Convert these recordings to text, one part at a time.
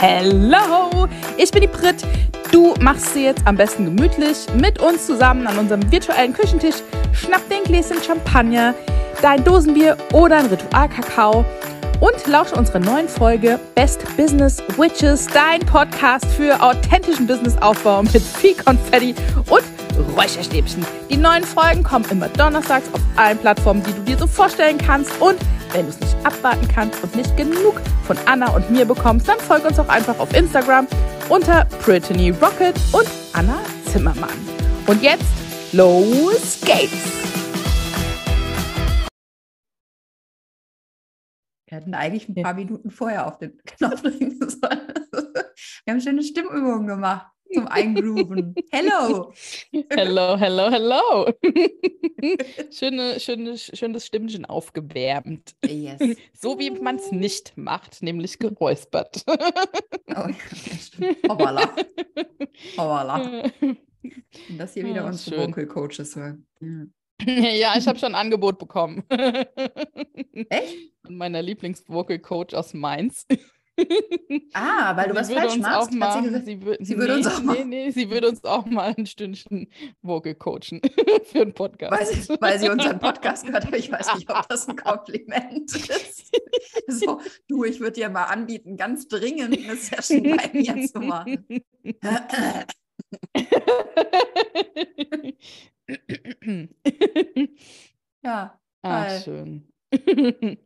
Hello, ich bin die Brit. Du machst sie jetzt am besten gemütlich mit uns zusammen an unserem virtuellen Küchentisch. Schnapp den Gläschen Champagner, dein Dosenbier oder ein Ritualkakao und lausche unsere neuen Folge Best Business Witches, dein Podcast für authentischen Businessaufbau mit viel Konfetti und Räucherstäbchen. Die neuen Folgen kommen immer donnerstags auf allen Plattformen, die du dir so vorstellen kannst und wenn du es nicht abwarten kannst und nicht genug von Anna und mir bekommst, dann folge uns auch einfach auf Instagram unter Brittany Rocket und Anna Zimmermann. Und jetzt los geht's! Wir hätten eigentlich ein paar Minuten vorher auf den Knopf drücken sollen. Wir haben schöne Stimmübungen gemacht zum Eingrooven. Hello! Hello, hello, hello! schöne, schöne, schönes Stimmchen aufgewärmt. Yes. So wie man es nicht macht, nämlich geräuspert. Oh, ja, stimmt. Hoppala. Hoppala. Und das hier wieder Ah, unsere schön. Vocal Coaches hören. Ja. ja, ich habe schon ein Angebot bekommen. Echt? Von meiner Lieblings-Vocal Coach aus Mainz. Ah, weil du Sie was würde falsch machst. Sie mal, gesagt, sie, wür- sie würde nee, uns auch nee, mal- nee, sie würde uns auch mal ein Stündchen Vocal coachen für einen Podcast. weil, sie, weil sie unseren Podcast gehört hat. Ich weiß nicht, ob das ein Kompliment ist. So, du, ich würde dir mal anbieten, ganz dringend eine Session bei mir zu machen. Ja, ah, Toll. schön.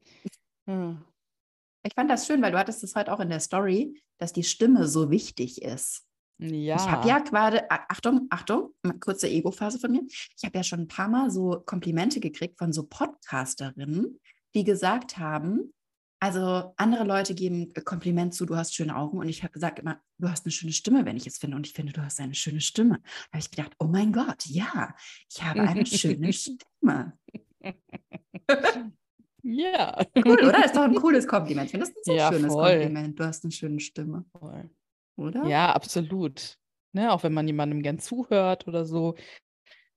Ich fand das schön, weil du hattest es heute auch in der Story, dass die Stimme so wichtig ist. ja. Ich habe ja gerade, Achtung, Achtung, kurze Ego-Phase von mir. Ich habe ja schon ein paar Mal so Komplimente gekriegt von so Podcasterinnen, die gesagt haben, also andere Leute geben Kompliment zu, du hast schöne Augen und ich habe gesagt immer, du hast eine schöne Stimme, wenn ich es finde und ich finde, du hast eine schöne Stimme. Da habe ich gedacht, oh mein Gott, ja, ich habe eine schöne Stimme. Ja. Cool, oder? Ist doch ein cooles Kompliment. Ich finde das ein sehr Ja, schönes voll. Kompliment. Du hast eine schöne Stimme, Voll. oder? Ja, absolut. Ne, auch wenn man jemandem gern zuhört oder so,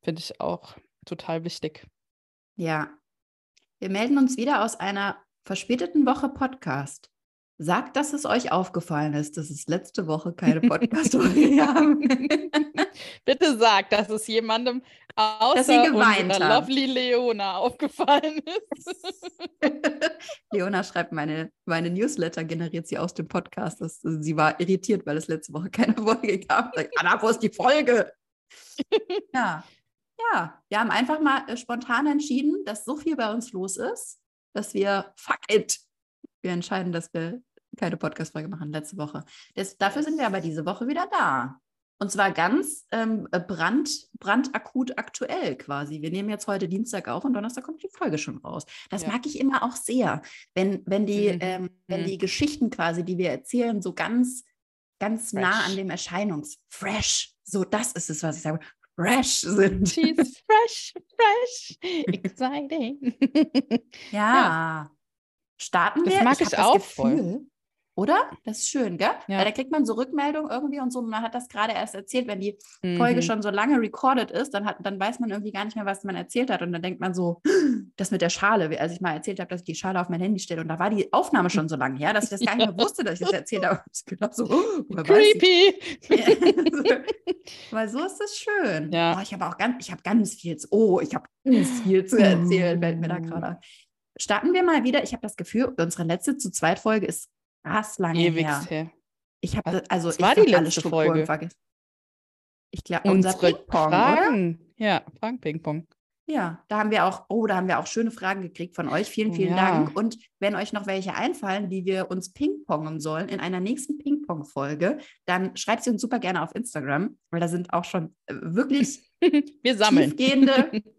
finde ich auch total wichtig. Ja. Wir melden uns wieder aus einer verspäteten Woche Podcast. Sagt, dass es euch aufgefallen ist, dass es letzte Woche keine Podcast-Folge haben. Bitte sag, dass es jemandem außer unserer. Lovely Leona aufgefallen ist. Leona schreibt, meine, meine Newsletter generiert sie aus dem Podcast. Das, sie war irritiert, weil es letzte Woche keine Folge gab. Sagt, Anna, wo ist die Folge? ja. Ja, wir haben einfach mal äh, spontan entschieden, dass so viel bei uns los ist, dass wir, fuck it, wir entscheiden, dass wir keine Podcast-Folge machen letzte Woche. Das, dafür sind wir aber diese Woche wieder da. Und zwar ganz ähm, brand, brandakut aktuell quasi. Wir nehmen jetzt heute Dienstag auf und Donnerstag kommt die Folge schon raus. Das Ja. mag ich immer auch sehr, wenn, wenn, die, Mhm. ähm, wenn Mhm. die Geschichten quasi, die wir erzählen, so ganz, ganz nah Fresh. an dem Erscheinungs... Fresh, so das ist es, was ich sage. Fresh sind. She's fresh, fresh, exciting. Ja. Starten Das wir? mag ich das auch Gefühl, voll. Oder? Das ist schön, gell? Ja. Weil da kriegt man so Rückmeldung irgendwie und so. Man hat das gerade erst erzählt, wenn die Folge Mhm. schon so lange recorded ist, dann, hat, dann weiß man irgendwie gar nicht mehr, was man erzählt hat. Und dann denkt man so, das mit der Schale, als ich mal erzählt habe, dass ich die Schale auf mein Handy stelle. Und da war die Aufnahme schon so lange her, dass ich das gar nicht mehr wusste, dass ich das erzählt habe. Ich gedacht so, oh, ich? Creepy. Weil so ist es schön. Ja. Oh, ich habe auch ganz, ich habe ganz viel zu, oh, ich habe ganz viel zu erzählen, fällt mir da gerade. Starten wir mal wieder. Ich habe das Gefühl, unsere letzte zu zweit Folge ist krass lange Ewigst her. her. Ich habe das- also was ich war die letzte Folge? vergessen. Ich glaube, unser Unsere Ping-Pong, oder? Fragen. Ja, Fragen Ping-Pong. Ja, da haben wir auch, oh, da haben wir auch schöne Fragen gekriegt von euch. Vielen, vielen Ja. Dank. Und wenn euch noch welche einfallen, die wir uns pingpongen sollen in einer nächsten Ping-Pong-Folge, dann schreibt sie uns super gerne auf Instagram, weil da sind auch schon äh, wirklich Wir sammeln. tiefgehende,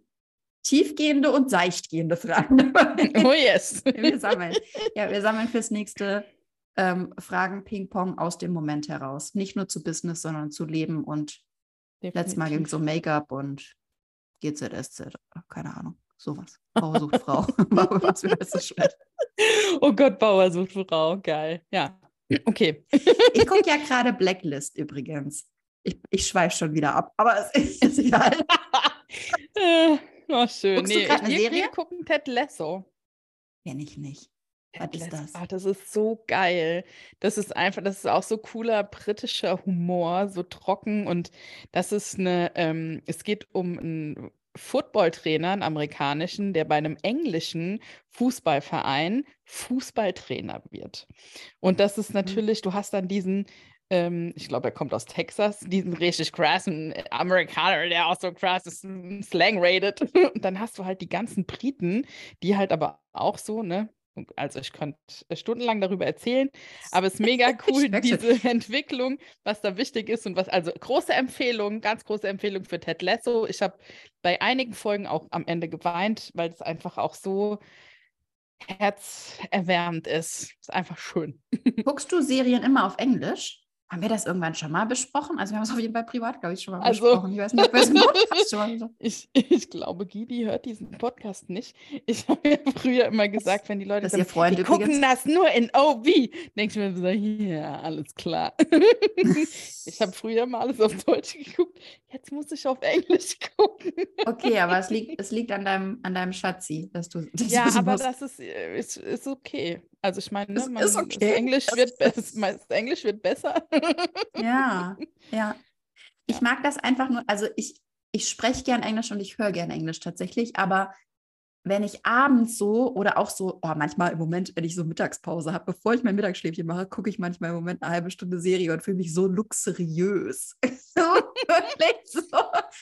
tiefgehende und seichtgehende Fragen. Oh yes. wir sammeln. Ja, wir sammeln fürs nächste ähm, Fragen Ping-Pong aus dem Moment heraus. Nicht nur zu Business, sondern zu Leben und letztes Mal ging es um Make-up und GZSZ. Keine Ahnung. Sowas. Frau sucht Frau. Was für. Oh Gott, Bauer sucht Frau. Geil. Ja. Okay. Ich gucke ja gerade Blacklist übrigens. Ich, ich schweife schon wieder ab, aber es ist, ist egal. Oh, schön. Guckst du nee, grad eine wir, Serie? wir gucken Ted Lasso. Kenn ich nicht. Was ist das? Ach, das ist so geil. Das ist einfach, das ist auch so cooler britischer Humor, so trocken und das ist eine, ähm, es geht um einen Footballtrainer, einen amerikanischen, der bei einem englischen Fußballverein Fußballtrainer wird. Und das ist mhm. natürlich, du hast dann diesen ähm, ich glaube, er kommt aus Texas, diesen richtig krassen Amerikaner, der auch so krasses Slang rated. Und dann hast du halt die ganzen Briten, die halt aber auch so, ne? Also ich könnte stundenlang darüber erzählen, aber es ist mega cool, diese Entwicklung, was da wichtig ist und was, also große Empfehlung, ganz große Empfehlung für Ted Lasso. Ich habe bei einigen Folgen auch am Ende geweint, weil es einfach auch so herzerwärmend ist. Ist einfach schön. Guckst du Serien immer auf Englisch? Haben wir das irgendwann schon mal besprochen? Also wir haben es auf jeden Fall privat, glaube ich, schon mal also, besprochen. Ich weiß nicht, ob wir es im Podcast schon mal gesagt ich, ich glaube, Gidi hört diesen Podcast nicht. Ich habe ja früher immer gesagt, wenn die Leute sagen, die gucken das nur in OV, denke ich mir so, ja, alles klar. ich habe früher mal alles auf Deutsch geguckt, jetzt muss ich auf Englisch gucken. okay, aber es liegt, es liegt an deinem, an deinem Schatzi, dass du dass Ja, aber musst. das ist, äh, ist, ist okay. Also ich meine, ne, ist okay. das Englisch, wird das Englisch wird besser. ja, ja. Ich mag das einfach nur, also ich, ich spreche gern Englisch und ich höre gern Englisch tatsächlich, aber wenn ich abends so oder auch so, oh, manchmal im Moment, wenn ich so Mittagspause habe, bevor ich mein Mittagsschläfchen mache, gucke ich manchmal im Moment eine halbe Stunde Serie und fühle mich so luxuriös. so, wirklich so.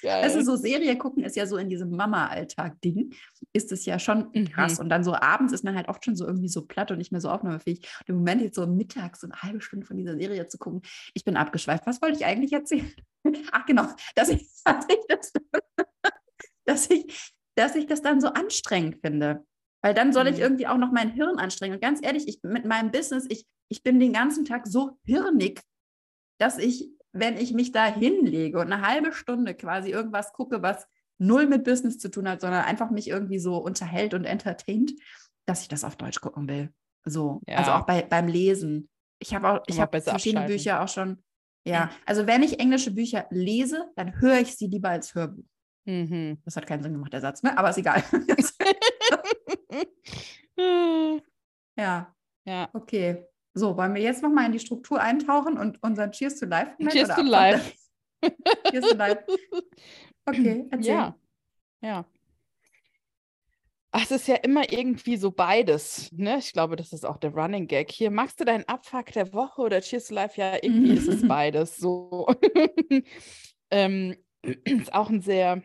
Geil. Also so Serie gucken ist ja so in diesem Mama-Alltag-Ding, ist es ja schon mhm. krass. Und dann so abends ist man halt oft schon so irgendwie so platt und nicht mehr so aufnahmefähig. Und im Moment jetzt so mittags so eine halbe Stunde von dieser Serie zu gucken, ich bin abgeschweift. Was wollte ich eigentlich erzählen? Ach genau, dass ich, dass ich das dass ich dass ich das dann so anstrengend finde. Weil dann soll ich mhm. irgendwie auch noch mein Hirn anstrengen. Und ganz ehrlich, ich mit meinem Business, ich, ich bin den ganzen Tag so hirnig, dass ich, wenn ich mich da hinlege und eine halbe Stunde quasi irgendwas gucke, was null mit Business zu tun hat, sondern einfach mich irgendwie so unterhält und entertaint, dass ich das auf Deutsch gucken will. So, ja. also auch bei, beim Lesen. Ich habe auch, ich habe verschiedene Bücher auch schon. Ja, also wenn ich englische Bücher lese, dann höre ich sie lieber als Hörbuch. Mhm. Das hat keinen Sinn gemacht, der Satz, ne? aber ist egal. ja. Ja. Okay. So, wollen wir jetzt nochmal in die Struktur eintauchen und unseren Cheers to Life machen? Cheers to Life. Cheers to Life. Okay, erzähl. Ja. Ja. Ach, es ist ja immer irgendwie so beides. Ne? Ich glaube, das ist auch der Running Gag. Hier, magst du deinen Abfuck der Woche oder Cheers to Life? Ja, irgendwie ist es beides. So. ähm, ist auch ein sehr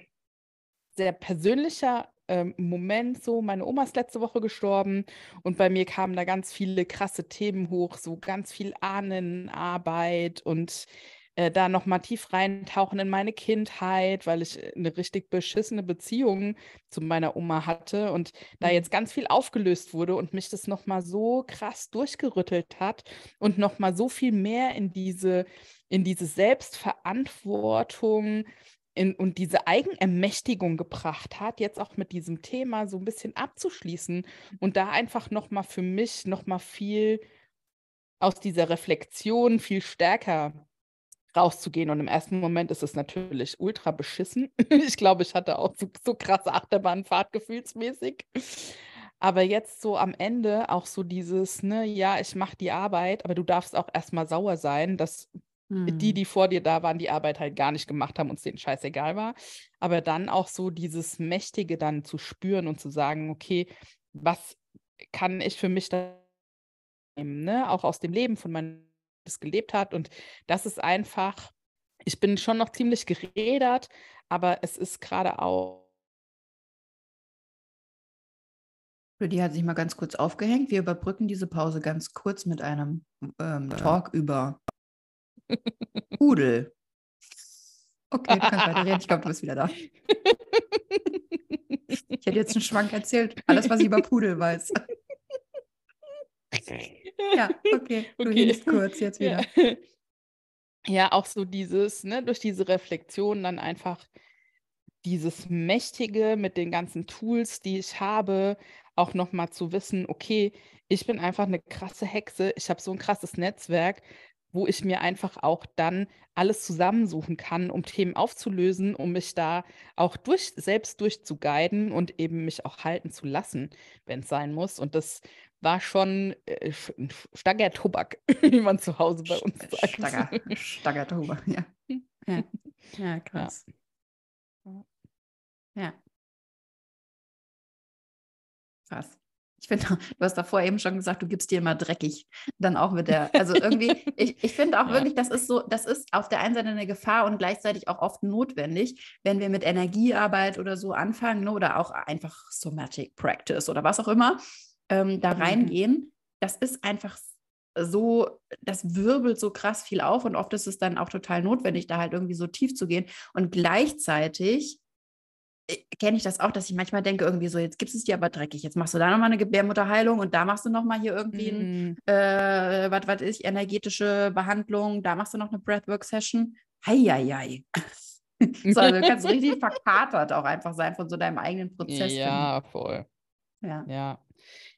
sehr persönlicher ähm, Moment so. Meine Oma ist letzte Woche gestorben und bei mir kamen da ganz viele krasse Themen hoch, so ganz viel Ahnenarbeit und äh, da nochmal tief reintauchen in meine Kindheit, weil ich eine richtig beschissene Beziehung zu meiner Oma hatte und da mhm. jetzt ganz viel aufgelöst wurde und mich das nochmal so krass durchgerüttelt hat und nochmal so viel mehr in diese, in diese Selbstverantwortung in, und diese Eigenermächtigung gebracht hat, jetzt auch mit diesem Thema so ein bisschen abzuschließen und da einfach nochmal für mich nochmal viel aus dieser Reflexion viel stärker rauszugehen. Und im ersten Moment ist es natürlich ultra beschissen. Ich glaube, ich hatte auch so, so krasse Achterbahnfahrt gefühlsmäßig. Aber jetzt so am Ende auch so dieses, ne, ja, ich mache die Arbeit, aber du darfst auch erstmal sauer sein, dass die, hm. die vor dir da waren, die Arbeit halt gar nicht gemacht haben und es denen scheißegal war. Aber dann auch so dieses Mächtige dann zu spüren und zu sagen, okay, was kann ich für mich da nehmen, ne? Auch aus dem Leben von meinem, das gelebt hat. Und das ist einfach, ich bin schon noch ziemlich gerädert, aber es ist gerade auch. Die hat sich mal ganz kurz aufgehängt. Wir überbrücken diese Pause ganz kurz mit einem ähm, Talk über Pudel. Okay, du kannst weiterreden. Ich glaube, du bist wieder da. Ich hätte jetzt einen Schwank erzählt. Alles, was ich über Pudel weiß. Ja, okay. Du okay. kurz jetzt wieder. Ja. ja, auch so dieses, ne, durch diese Reflexion dann einfach dieses Mächtige mit den ganzen Tools, die ich habe, auch nochmal zu wissen, okay, ich bin einfach eine krasse Hexe, ich habe so ein krasses Netzwerk, wo ich mir einfach auch dann alles zusammensuchen kann, um Themen aufzulösen, um mich da auch durch, selbst durchzuguiden und eben mich auch halten zu lassen, wenn es sein muss. Und das war schon äh, Stagger Tobak, wie man zu Hause bei uns sagt. Stagger, Stagger Tobak, ja. ja. Ja, krass. Ja. ja. Krass. Ich finde, du hast davor eben schon gesagt, du gibst dir immer dreckig. Dann auch mit der, also irgendwie, ich, ich finde auch ja. wirklich, das ist so, das ist auf der einen Seite eine Gefahr und gleichzeitig auch oft notwendig, wenn wir mit Energiearbeit oder so anfangen ne, oder auch einfach Somatic Practice oder was auch immer ähm, da mhm. reingehen. Das ist einfach so, das wirbelt so krass viel auf und oft ist es dann auch total notwendig, da halt irgendwie so tief zu gehen. Und gleichzeitig kenne ich das auch, dass ich manchmal denke, irgendwie so, jetzt gibt es dir aber dreckig, jetzt machst du da nochmal eine Gebärmutterheilung und da machst du nochmal hier irgendwie mm. ein, äh, was, was ist, energetische Behandlung, da machst du noch eine Breathwork-Session. Heieiei. so, also du kannst richtig verkatert auch einfach sein von so deinem eigenen Prozess. Ja, voll. Ja. ja.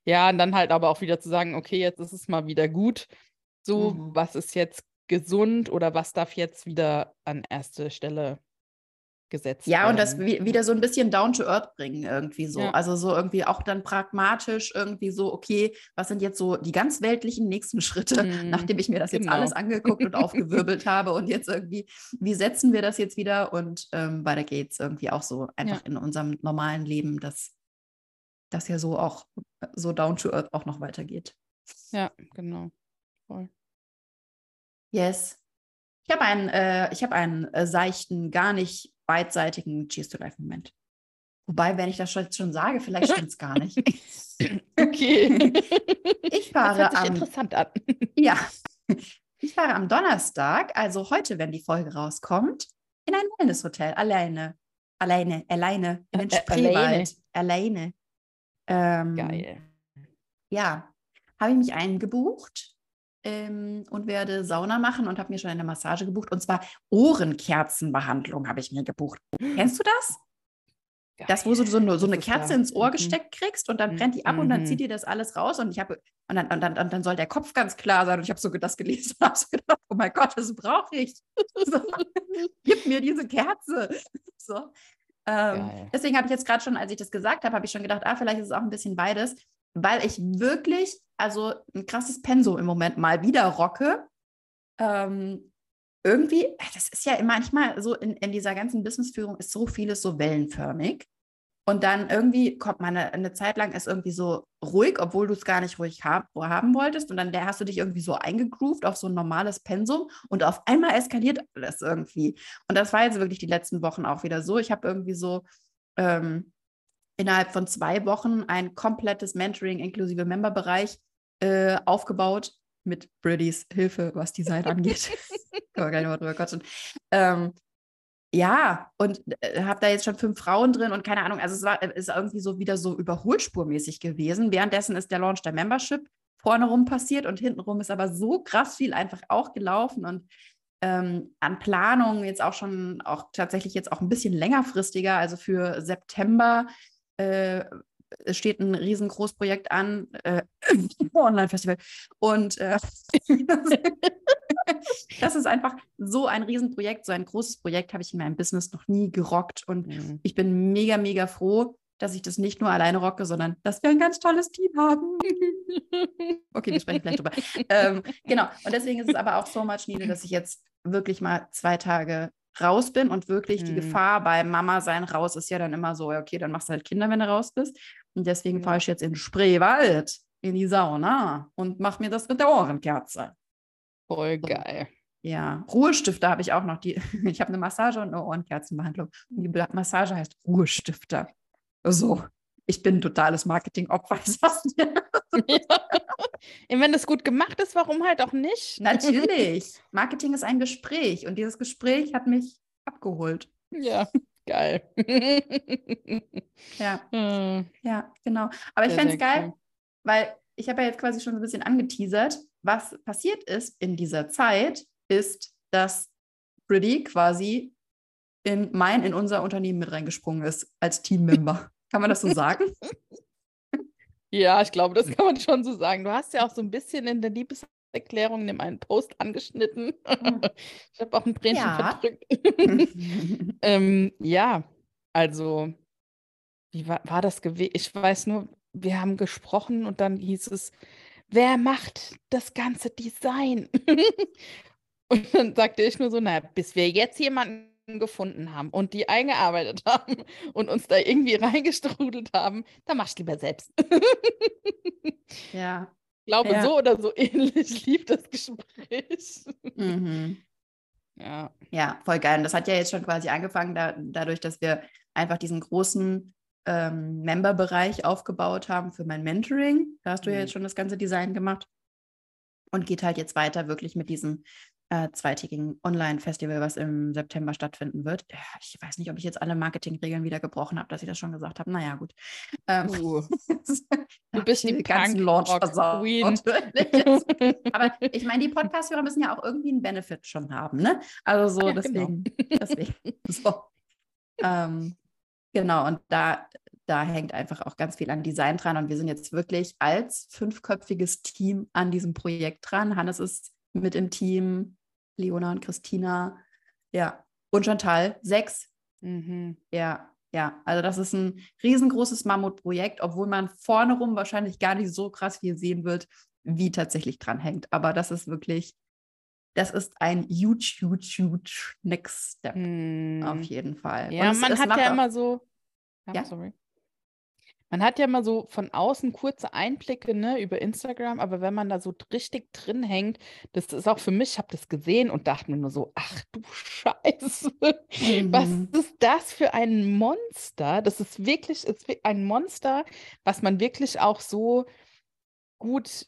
Ja, und dann halt aber auch wieder zu sagen, okay, jetzt ist es mal wieder gut. So, mhm. was ist jetzt gesund oder was darf jetzt wieder an erste Stelle gesetzt ja, werden. Und das wieder so ein bisschen down to earth bringen, irgendwie so. Ja. Also so irgendwie auch dann pragmatisch irgendwie so, okay, was sind jetzt so die ganz weltlichen nächsten Schritte, mhm. nachdem ich mir das jetzt genau. alles angeguckt und aufgewirbelt habe und jetzt irgendwie, wie setzen wir das jetzt wieder? Und ähm, weiter geht's irgendwie auch so einfach ja. in unserem normalen Leben, dass das ja so auch so down to earth auch noch weitergeht. Ja, genau. Voll. Yes. Ich habe einen, äh, ich habe einen äh, seichten, gar nicht beidseitigen Cheers to Life Moment. Wobei, wenn ich das schon sage, vielleicht stimmt es gar nicht. okay. Ich fahre das hört sich am, interessant an. Ja. Ich fahre am Donnerstag, also heute, wenn die Folge rauskommt, in ein Wellnesshotel alleine. Alleine, alleine, in den Spreewald. Alleine. Ähm, Geil. Ja, habe ich mich eingebucht ähm, und werde Sauna machen und habe mir schon eine Massage gebucht. Und zwar Ohrenkerzenbehandlung habe ich mir gebucht. Kennst du das? Geil. Das, wo du so eine, so eine Kerze ins Ohr mhm. gesteckt kriegst und dann brennt die ab mhm. und dann zieht mhm. dir das alles raus. Und ich habe, und dann, und dann, und dann soll der Kopf ganz klar sein. Und ich habe so das gelesen und habe so gedacht, oh mein Gott, das brauche ich. So, gib mir diese Kerze. So. Ähm, deswegen habe ich jetzt gerade schon, als ich das gesagt habe, habe ich schon gedacht, ah, vielleicht ist es auch ein bisschen beides weil ich wirklich, also ein krasses Pensum im Moment mal wieder rocke. Ähm, irgendwie, das ist ja manchmal so in, in dieser ganzen Businessführung ist so vieles so wellenförmig. Und dann irgendwie kommt man eine, eine Zeit lang ist irgendwie so ruhig, obwohl du es gar nicht ruhig hab, haben wolltest. Und dann der hast du dich irgendwie so eingegroovt auf so ein normales Pensum und auf einmal eskaliert alles irgendwie. Und das war jetzt wirklich die letzten Wochen auch wieder so. Ich habe irgendwie so ähm, innerhalb von zwei Wochen ein komplettes Mentoring inklusive Memberbereich äh, aufgebaut mit Briddies Hilfe, was Design angeht. Kann man gar nicht mal drüber quatschen. Ähm, ja, und äh, habe da jetzt schon fünf Frauen drin und keine Ahnung, also es war, ist irgendwie so wieder so überholspurmäßig gewesen. Währenddessen ist der Launch der Membership vorne rum passiert und hintenrum ist aber so krass viel einfach auch gelaufen und ähm, an Planungen jetzt auch schon, auch tatsächlich jetzt auch ein bisschen längerfristiger, also für September äh, es steht ein riesengroßes Projekt an, äh, Online-Festival. Und äh, das ist einfach so ein Riesenprojekt, so ein großes Projekt habe ich in meinem Business noch nie gerockt. Und mhm. ich bin mega, mega froh, dass ich das nicht nur alleine rocke, sondern dass wir ein ganz tolles Team haben. okay, wir sprechen gleich drüber. ähm, genau. Und deswegen ist es aber auch so much needed, dass ich jetzt wirklich mal zwei Tage raus bin und wirklich mhm. die Gefahr beim Mama sein raus ist ja dann immer so, okay, dann machst du halt Kinder, wenn du raus bist. Und deswegen ja. fahre ich jetzt in Spreewald in die Sauna und mache mir das mit der Ohrenkerze. Voll geil. Ja, Ruhestifter habe ich auch noch. Die, ich habe eine Massage und eine Ohrenkerzenbehandlung. Und die Massage heißt Ruhestifter. So, ich bin ein totales Marketing-Opfer. ja. Wenn das gut gemacht ist, warum halt auch nicht? Natürlich. Marketing ist ein Gespräch und dieses Gespräch hat mich abgeholt. Ja, geil. ja. Hm. Ja, genau. Aber ich fände es geil, cool. weil ich habe ja jetzt quasi schon ein bisschen angeteasert, was passiert ist in dieser Zeit, ist, dass Pretty quasi in mein, in unser Unternehmen mit reingesprungen ist als Teammember. Kann man das so sagen? Ja, ich glaube, das kann man schon so sagen. Du hast ja auch so ein bisschen in der Liebes Erklärung in einen Post angeschnitten. Mhm. ich habe auch ein Tränchen ja. verdrückt. ähm, ja, also, wie war, war das gewesen? Ich weiß nur, wir haben gesprochen und dann hieß es, wer macht das ganze Design? und dann sagte ich nur so, naja, bis wir jetzt jemanden gefunden haben und die eingearbeitet haben und uns da irgendwie reingestrudelt haben, dann machst du lieber selbst. ja. Ich glaube, ja. so oder so ähnlich lief das Gespräch. Mhm. Ja. Ja, voll geil. Und das hat ja jetzt schon quasi angefangen, da, dadurch, dass wir einfach diesen großen ähm, Member-Bereich aufgebaut haben für mein Mentoring. Da hast du mhm. ja jetzt schon das ganze Design gemacht. Und geht halt jetzt weiter wirklich mit diesem äh, zweitägigen Online-Festival, was im September stattfinden wird. Ich weiß nicht, ob ich jetzt alle Marketingregeln wieder gebrochen habe, dass ich das schon gesagt habe. Naja, gut. Ähm, uh. du bist die ganzen Launch versaut. Aber ich meine, die Podcast-Hörer müssen ja auch irgendwie einen Benefit schon haben, ne? Also so, ja, deswegen. Genau. deswegen. So. Ähm, genau, und da, da hängt einfach auch ganz viel an Design dran. Und wir sind jetzt wirklich als fünfköpfiges Team an diesem Projekt dran. Hannes ist mit im Team, Leona und Christina. Ja. Und Chantal, sechs. Mhm. Ja, ja. Also das ist ein riesengroßes Mammutprojekt, obwohl man vorne rum wahrscheinlich gar nicht so krass viel sehen wird, wie tatsächlich dran hängt. Aber das ist wirklich, das ist ein huge, huge, huge Next Step. Mhm. Auf jeden Fall. Ja, es, man es hat ja immer so. Ja, ja? sorry. Man hat ja mal so von außen kurze Einblicke ne, über Instagram, aber wenn man da so richtig drin hängt, das ist auch für mich, ich habe das gesehen und dachte mir nur so, ach du Scheiße, mhm. was ist das für ein Monster? Das ist wirklich ist ein Monster, was man wirklich auch so gut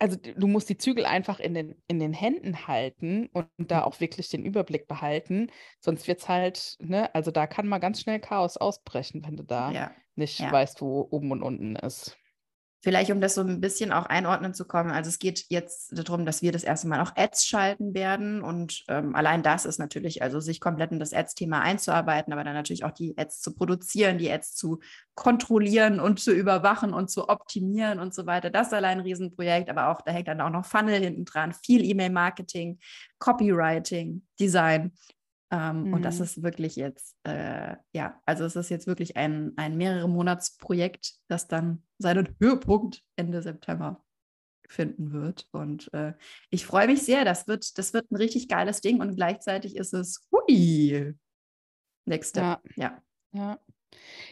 also du musst die Zügel einfach in den, in den Händen halten und, da auch wirklich den Überblick behalten. Sonst wird es halt, ne, also da kann mal ganz schnell Chaos ausbrechen, wenn du da ja. Nicht ja. weißt, wo oben und unten ist. Vielleicht, um das so ein bisschen auch einordnen zu kommen. Also es geht jetzt darum, dass wir das erste Mal auch Ads schalten werden. Und ähm, allein das ist natürlich, also sich komplett in das Ads-Thema einzuarbeiten, aber dann natürlich auch die Ads zu produzieren, die Ads zu kontrollieren und zu überwachen und zu optimieren und so weiter. Das ist allein ein Riesenprojekt, aber auch, da hängt dann auch noch Funnel hinten dran, viel E-Mail-Marketing, Copywriting, Design. Ähm, mhm. Und das mhm. ist wirklich jetzt, äh, ja, also es ist jetzt wirklich ein, ein mehrere Monatsprojekt, das dann seinen Höhepunkt Ende September finden wird. Und äh, ich freue mich sehr. Das wird, das wird ein richtig geiles Ding und gleichzeitig ist es hui. Next step. Ja. ja. ja.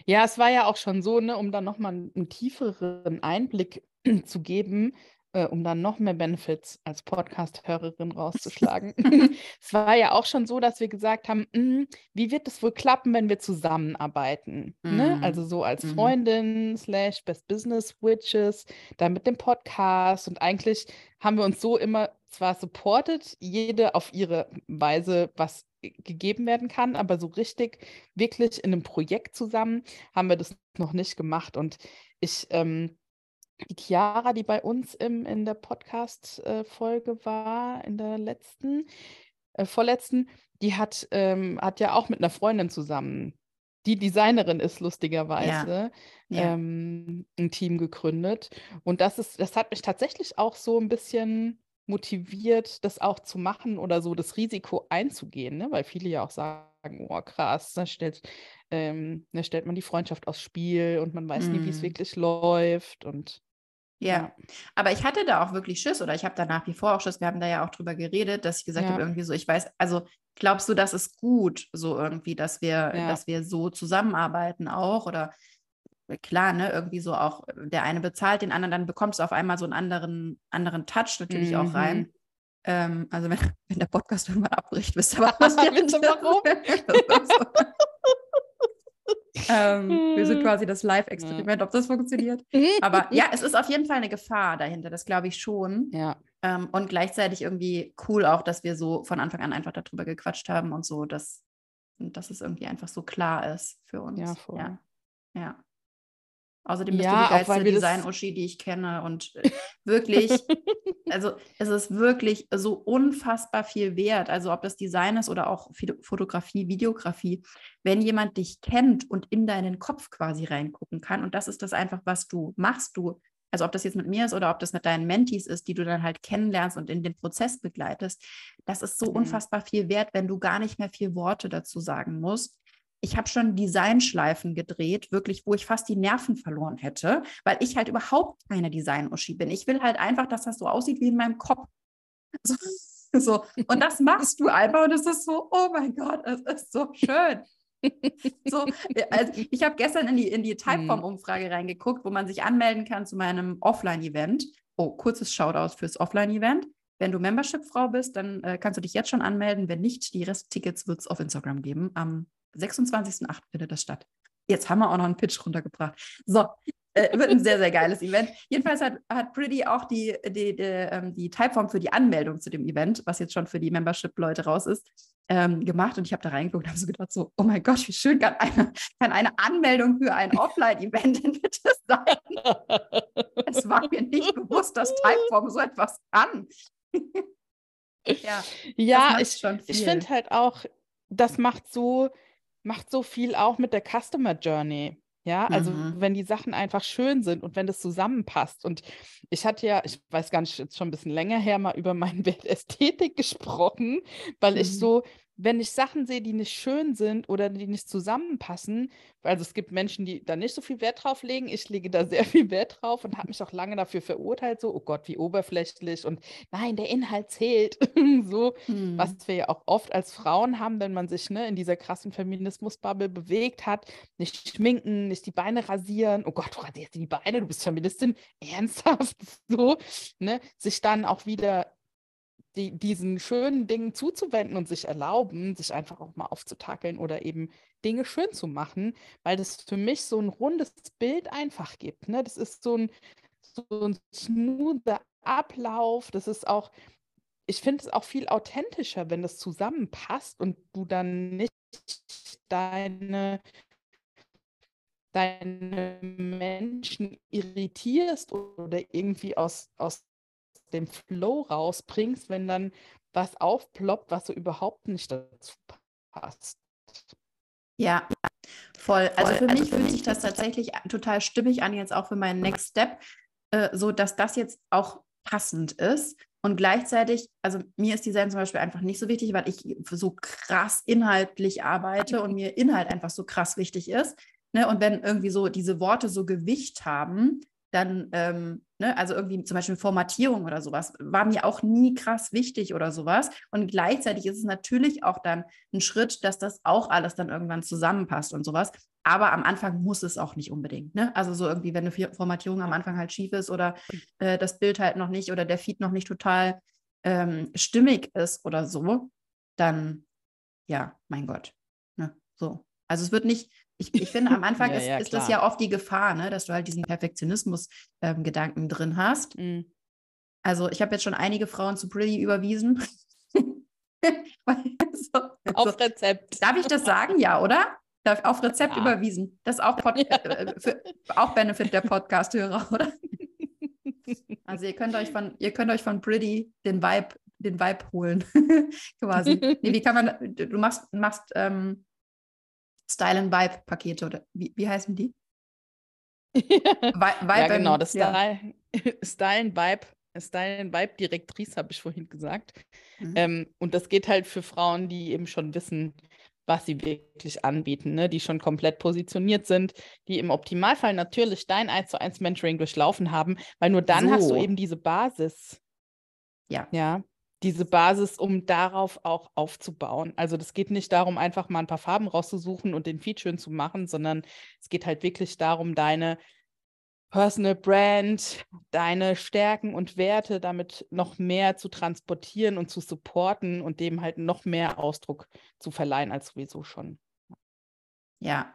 Ja, es war ja auch schon so, ne, um dann nochmal einen tieferen Einblick zu geben, äh, um dann noch mehr Benefits als Podcast-Hörerin rauszuschlagen. es war ja auch schon so, dass wir gesagt haben, mh, wie wird es wohl klappen, wenn wir zusammenarbeiten? Mm. Ne? Mhm. Also so als mm. Freundin slash Best Business Witches, dann mit dem Podcast und eigentlich haben wir uns so immer zwar supported, jede auf ihre Weise, was gegeben werden kann, aber so richtig, wirklich in einem Projekt zusammen haben wir das noch nicht gemacht und ich ähm, die Chiara, die bei uns im, in der Podcast-Folge äh, war, in der letzten, äh, vorletzten, die hat, ähm, hat ja auch mit einer Freundin zusammen, die Designerin ist lustigerweise, ja. Ähm, ein Team gegründet. Und das ist, das hat mich tatsächlich auch so ein bisschen motiviert, das auch zu machen oder so das Risiko einzugehen, ne? weil viele ja auch sagen, oh krass, da stellt, ähm, da stellt man die Freundschaft aufs Spiel und man weiß mm. nie, wie es mhm. wirklich läuft und ja, aber ich hatte da auch wirklich Schiss oder ich habe da nach wie vor auch Schiss. Wir haben da ja auch drüber geredet, dass ich gesagt ja. habe, irgendwie so, ich weiß, also glaubst du, das ist gut, so irgendwie, dass wir, ja. dass wir so zusammenarbeiten auch oder äh, klar, ne, irgendwie so auch, der eine bezahlt den anderen, dann bekommst du auf einmal so einen anderen, anderen Touch natürlich mhm. auch rein. Mhm. Ähm, also wenn, wenn der Podcast irgendwann abbricht, wisst ihr, was passiert. warum? ähm, wir sind hm. quasi das Live-Experiment, ob das funktioniert. Aber ja, es ist auf jeden Fall eine Gefahr dahinter, das glaube ich schon. Ja. Ähm, und gleichzeitig irgendwie cool auch, dass wir so von Anfang an einfach darüber gequatscht haben und so, dass, dass es irgendwie einfach so klar ist für uns. Ja, voll. Ja. ja. Außerdem bist ja, du die geilste Design-Uschi, die ich kenne. Und äh, wirklich, also es ist wirklich so unfassbar viel wert. Also ob das Design ist oder auch Fotografie, Videografie. Wenn jemand dich kennt und in deinen Kopf quasi reingucken kann, und das ist das einfach, was du machst, du also ob das jetzt mit mir ist oder ob das mit deinen Mentees ist, die du dann halt kennenlernst und in den Prozess begleitest, das ist so mhm. unfassbar viel wert, wenn du gar nicht mehr viel Worte dazu sagen musst. Ich habe schon Designschleifen gedreht, wirklich, wo ich fast die Nerven verloren hätte, weil ich halt überhaupt keine Design-Uschi bin. Ich will halt einfach, dass das so aussieht wie in meinem Kopf. So, so. Und das machst du einfach und es ist so, oh mein Gott, es ist so schön so, also ich habe gestern in die, in die Typeform-Umfrage hm. reingeguckt, wo man sich anmelden kann zu meinem Offline-Event. Oh, kurzes Shoutout fürs Offline-Event. Wenn du Membership-Frau bist, dann äh, kannst du dich jetzt schon anmelden. Wenn nicht, die Resttickets wird es auf Instagram geben. Am 26.08. findet das statt. Jetzt haben wir auch noch einen Pitch runtergebracht. So, äh, wird ein sehr, sehr geiles Event. Jedenfalls hat, hat Pretty auch die, die, die, ähm, die Typeform für die Anmeldung zu dem Event, was jetzt schon für die Membership-Leute raus ist, ähm, gemacht. Und ich habe da reingeguckt und habe so gedacht, so, oh mein Gott, wie schön kann eine, kann eine Anmeldung für ein Offline-Event denn bitte sein? es war mir nicht bewusst, dass Typeform so etwas kann. ja, ja ich, ich finde halt auch, das macht so, macht so viel auch mit der Customer Journey. Ja, also mhm. wenn die Sachen einfach schön sind und wenn das zusammenpasst. Und ich hatte ja, ich weiß gar nicht, jetzt schon ein bisschen länger her, mal über meinen Wert Ästhetik gesprochen, weil mhm. ich so wenn ich Sachen sehe, die nicht schön sind oder die nicht zusammenpassen, also es gibt Menschen, die da nicht so viel Wert drauf legen, ich lege da sehr viel Wert drauf und habe mich auch lange dafür verurteilt, so, oh Gott, wie oberflächlich und nein, der Inhalt zählt, so, hm. was wir ja auch oft als Frauen haben, wenn man sich ne, in dieser krassen Feminismus-Bubble bewegt hat, nicht schminken, nicht die Beine rasieren, oh Gott, du rasierst die Beine, du bist Feministin, ernsthaft, so, ne, sich dann auch wieder die, diesen schönen Dingen zuzuwenden und sich erlauben, sich einfach auch mal aufzutakeln oder eben Dinge schön zu machen, weil das für mich so ein rundes Bild einfach gibt. Ne? Das ist so ein, so ein smoother Ablauf. Das ist auch, ich finde es auch viel authentischer, wenn das zusammenpasst und du dann nicht deine deine Menschen irritierst oder irgendwie aus, aus dem Flow rausbringst, wenn dann was aufploppt, was so überhaupt nicht dazu passt. Ja, voll. Also für also mich fühlt sich das tatsächlich total stimmig an, jetzt auch für meinen Next Step, äh, so dass das jetzt auch passend ist. Und gleichzeitig, also mir ist Design zum Beispiel einfach nicht so wichtig, weil ich so krass inhaltlich arbeite und mir Inhalt einfach so krass wichtig ist. Ne? Und wenn irgendwie so diese Worte so Gewicht haben, dann, ähm, ne, also irgendwie zum Beispiel Formatierung oder sowas, war mir auch nie krass wichtig oder sowas. Und gleichzeitig ist es natürlich auch dann ein Schritt, dass das auch alles dann irgendwann zusammenpasst und sowas. Aber am Anfang muss es auch nicht unbedingt. Ne? Also so irgendwie, wenn eine Formatierung am Anfang halt schief ist oder äh, das Bild halt noch nicht oder der Feed noch nicht total ähm, stimmig ist oder so, dann ja, mein Gott. Ne? So. Also es wird nicht, ich, ich finde, am Anfang ja, ist, ja, ist das ja oft die Gefahr, ne, dass du halt diesen Perfektionismus-Gedanken ähm, drin hast. Mhm. Also ich habe jetzt schon einige Frauen zu Pretty überwiesen. so, auf Rezept. Darf ich das sagen? Ja, oder? Darf, auf Rezept ja. überwiesen. Das ist auch, Pod äh, für, auch Benefit der Podcast-Hörer, oder? Also ihr könnt euch von, ihr könnt euch von Pretty den Vibe, den Vibe holen. Quasi. Nee, wie kann man, du machst, machst ähm, Style and Vibe Pakete oder wie, wie heißen die? Vibe ja, genau, das Style, ja. Style and Vibe, Style and Vibe Direktrice habe ich vorhin gesagt. Mhm. Ähm, und das geht halt für Frauen, die eben schon wissen, was sie wirklich anbieten, ne? die schon komplett positioniert sind, die im Optimalfall natürlich dein 1 zu 1 Mentoring durchlaufen haben, weil nur dann so. hast du eben diese Basis. Ja. Ja diese Basis, um darauf auch aufzubauen. Also das geht nicht darum, einfach mal ein paar Farben rauszusuchen und den schön zu machen, sondern es geht halt wirklich darum, deine Personal Brand, deine Stärken und Werte damit noch mehr zu transportieren und zu supporten und dem halt noch mehr Ausdruck zu verleihen als sowieso schon. Ja,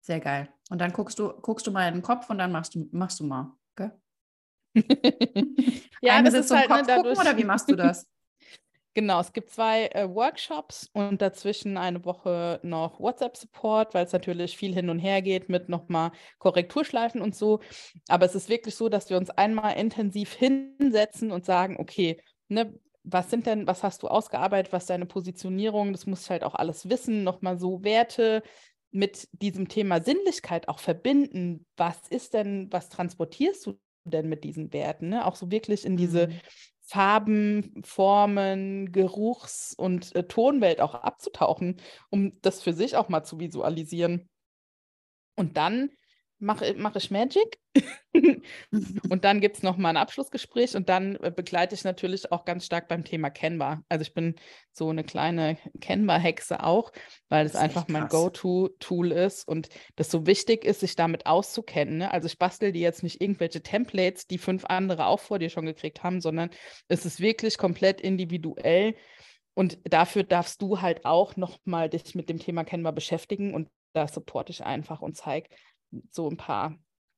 sehr geil. Und dann guckst du, guckst du mal in den Kopf und dann machst du, machst du mal. Ja, Eine das ist halt Kopf ne, dadurch... gucken, oder wie machst du das? Genau, es gibt zwei äh, Workshops und dazwischen eine Woche noch WhatsApp-Support, weil es natürlich viel hin und her geht mit nochmal Korrekturschleifen und so. Aber es ist wirklich so, dass wir uns einmal intensiv hinsetzen und sagen, okay, ne, was sind denn, was hast du ausgearbeitet, was ist deine Positionierung, das muss ich halt auch alles wissen, nochmal so Werte mit diesem Thema Sinnlichkeit auch verbinden. Was ist denn, was transportierst du denn mit diesen Werten? Ne? Auch so wirklich in diese Mhm. Farben, Formen, Geruchs- und äh, Tonwelt auch abzutauchen, um das für sich auch mal zu visualisieren. Und dann mache mach ich Magic und dann gibt es nochmal ein Abschlussgespräch und dann äh, begleite ich natürlich auch ganz stark beim Thema Canva. Also ich bin so eine kleine Canva-Hexe auch, weil es einfach mein. Go-To-Tool ist und das so wichtig ist, sich damit auszukennen. Ne? Also ich bastel dir jetzt nicht irgendwelche Templates, die fünf andere auch vor dir schon gekriegt haben, sondern es ist wirklich komplett individuell. Und dafür darfst du halt auch nochmal dich mit dem Thema Canva beschäftigen und da supporte ich einfach und zeige so ein paar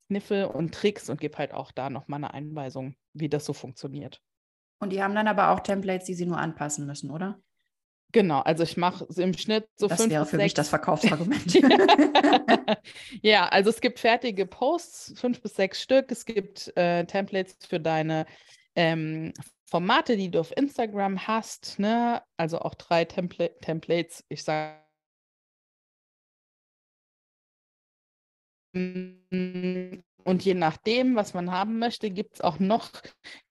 Kniffe und Tricks und gebe halt auch da nochmal eine Einweisung, wie das so funktioniert. Und die haben dann aber auch Templates, die sie nur anpassen müssen, oder? Genau, also ich mache im Schnitt so Das fünf wäre bis für mich das sechs. Verkaufsargument. ja, also es gibt fertige Posts, fünf bis sechs Stück. Es gibt äh, Templates für deine ähm, Formate, die du auf Instagram hast. Ne? Also auch drei Templa Templates. Ich sage Und je nachdem, was man haben möchte, gibt es auch noch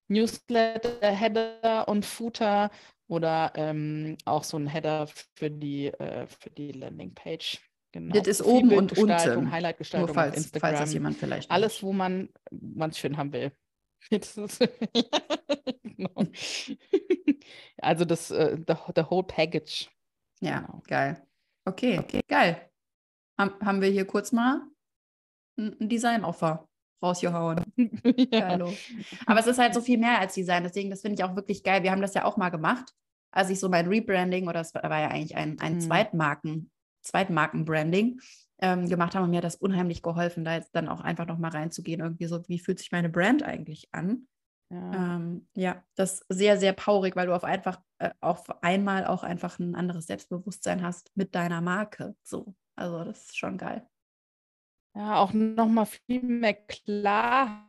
Newsletter, Header und Footer oder ähm, auch so ein Header für die, äh, für die Landingpage. Genau. Das ist oben und unten. Highlightgestaltung Nur auf falls, Instagram. falls das jemand vielleicht nicht- Alles, wo man es schön haben will. Das ist- genau. Also das, äh, the, the whole package. Ja, Genau. geil. Okay, okay, geil. Ham, haben wir hier kurz mal ein, Design-Offer rausgehauen. ja. Aber es ist halt so viel mehr als Design. Deswegen, das finde ich auch wirklich geil. Wir haben das ja auch mal gemacht, als ich so mein Rebranding oder es war ja eigentlich ein, ein Mhm. Zweitmarken, Zweitmarken-Branding ähm, gemacht haben. Und mir hat das unheimlich geholfen, da jetzt dann auch einfach noch mal reinzugehen. Irgendwie so, wie fühlt sich meine Brand eigentlich an? Ja. Ähm, ja, das ist sehr, sehr paurig, weil du auf einfach äh, auf einmal auch einfach ein anderes Selbstbewusstsein hast mit deiner Marke. So, also das ist schon geil. Ja, auch nochmal viel mehr Klarheit,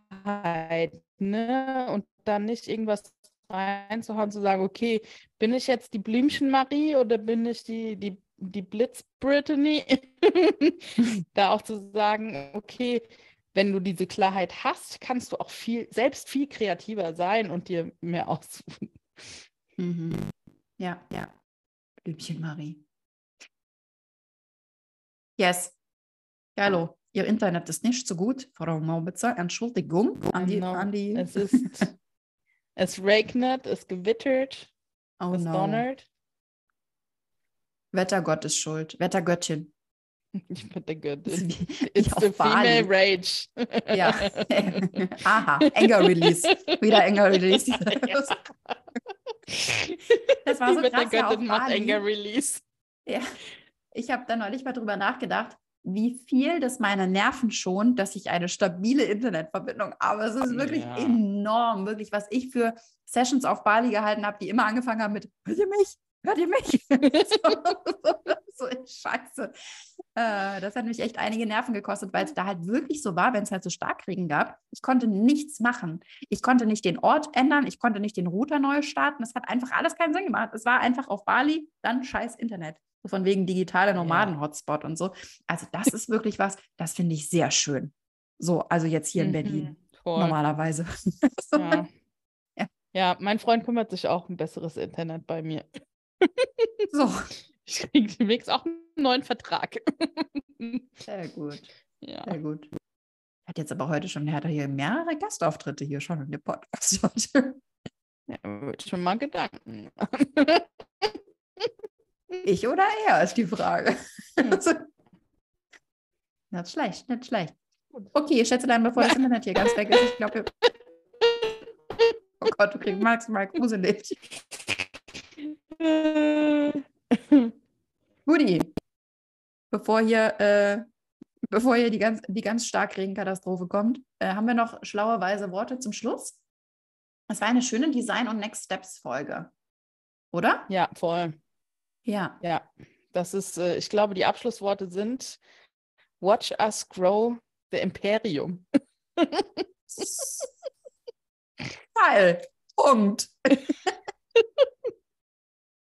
ne? Und dann nicht irgendwas reinzuhauen, zu sagen, okay, bin ich jetzt die Blümchen-Marie oder bin ich die, die, die Blitz-Brittany? Da auch zu sagen, okay, wenn du diese Klarheit hast, kannst du auch viel, selbst viel kreativer sein und dir mehr aussuchen. Mhm. Ja, ja. Blümchen Marie. Yes. Hallo. Ihr Internet ist nicht so gut, Frau Maubitzer. Entschuldigung an die, Genau. an die Es ist, es regnet, es gewittert, oh es no. donnert. Wettergott ist schuld. Wettergöttin. Ich bin der Göttin. It's the female rage. Ja. Aha, Anger Release. Wieder Anger Release. Das war so Die krass, ja, auf Göttin macht. Anger Release. Ja, ich habe da neulich mal drüber nachgedacht, wie viel das meine Nerven schont, dass ich eine stabile Internetverbindung habe. Es ist wirklich Ja. enorm, wirklich, was ich für Sessions auf Bali gehalten habe, die immer angefangen haben mit, hört ihr mich? Hört ihr mich? so, so scheiße. Äh, das hat mich echt einige Nerven gekostet, weil es da halt wirklich so war, wenn es halt so Starkregen gab. Ich konnte nichts machen. Ich konnte nicht den Ort ändern, ich konnte nicht den Router neu starten. Das hat einfach alles keinen Sinn gemacht. Es war einfach auf Bali, dann scheiß Internet. Von wegen digitale Nomaden-Hotspot und so. Also das ist wirklich was, das finde ich sehr schön. So, also jetzt hier in Mhm, Berlin, Voll. normalerweise. Ja. Ja. ja, mein Freund kümmert sich auch um besseres Internet bei mir. so. Ich kriege demnächst auch einen neuen Vertrag. Sehr gut. ja. Sehr gut. Hat jetzt aber heute schon, hat hier mehrere Gastauftritte hier schon in dem Podcast heute. ja, wird schon mal Gedanken. Ich oder er ist die Frage. Hm. Also, nicht schlecht, nicht schlecht. Okay, schätze dann, bevor das Internet hier ganz weg ist, ich glaube, oh Gott, du kriegst maximal gruselig. Guti, bevor hier, äh, bevor hier die ganz, die ganz Starkregenkatastrophe kommt, äh, haben wir noch schlaue, weise Worte zum Schluss. Es war eine schöne Design- und Next Steps-Folge. Oder? ja, voll. Ja. Ja, das ist, äh, ich glaube, die Abschlussworte sind Watch us grow the Imperium. Geil. Punkt.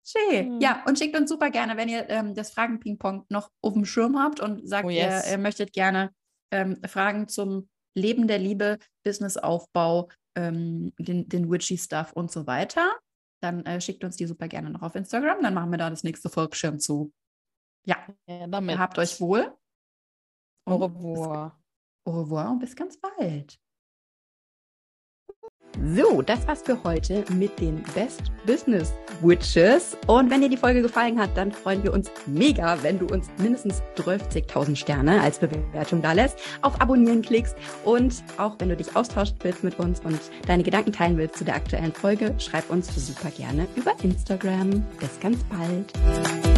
Schön. Hm. Ja, und schickt uns super gerne, wenn ihr ähm, das Fragen-Ping-Pong noch auf dem Schirm habt und sagt, Oh, yes. ihr, ihr möchtet gerne ähm, Fragen zum Leben der Liebe, Businessaufbau, ähm, den, den Witchy-Stuff und so weiter, dann äh, schickt uns die super gerne noch auf Instagram. Dann machen wir da das nächste Volksschirm zu. Ja, ja damit. habt euch wohl. Au revoir. Au revoir und bis ganz bald. So, das war's für heute mit den Best Business Witches. Und wenn dir die Folge gefallen hat, dann freuen wir uns mega, wenn du uns mindestens 12.000 Sterne als Bewertung da lässt, auf Abonnieren klickst und auch wenn du dich austauschen willst mit uns und deine Gedanken teilen willst zu der aktuellen Folge, schreib uns super gerne über Instagram. Bis ganz bald.